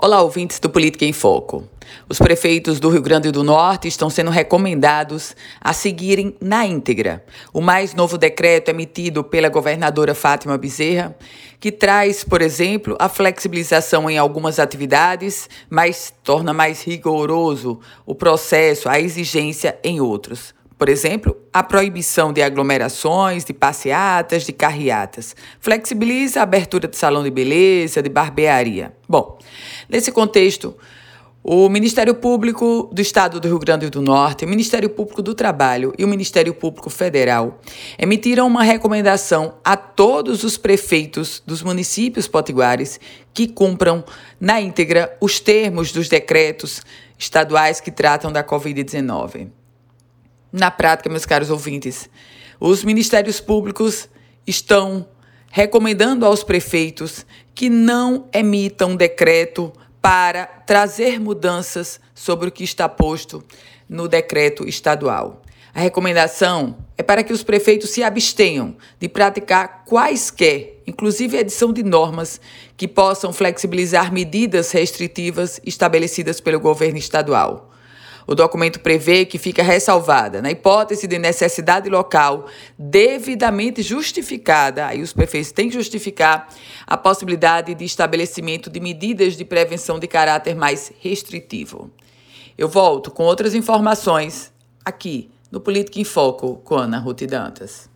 Olá, ouvintes do Política em Foco. Os prefeitos do Rio Grande do Norte estão sendo recomendados a seguirem na íntegra o mais novo decreto emitido pela governadora Fátima Bezerra, que traz, por exemplo, a flexibilização em algumas atividades, mas torna mais rigoroso o processo, a exigência em outros. Por exemplo, a proibição de aglomerações, de passeatas, de carreatas. Flexibiliza a abertura de salão de beleza, de barbearia. Bom, nesse contexto, o Ministério Público do Estado do Rio Grande do Norte, o Ministério Público do Trabalho e o Ministério Público Federal emitiram uma recomendação a todos os prefeitos dos municípios potiguares que cumpram na íntegra os termos dos decretos estaduais que tratam da Covid-19. Na prática, meus caros ouvintes, os ministérios públicos estão recomendando aos prefeitos que não emitam decreto para trazer mudanças sobre o que está posto no decreto estadual. A recomendação é para que os prefeitos se abstenham de praticar quaisquer, inclusive a edição de normas, que possam flexibilizar medidas restritivas estabelecidas pelo governo estadual. O documento prevê que fica ressalvada, na hipótese de necessidade local devidamente justificada, aí os prefeitos têm que justificar a possibilidade de estabelecimento de medidas de prevenção de caráter mais restritivo. Eu volto com outras informações aqui no Política em Foco com Ana Ruth Dantas.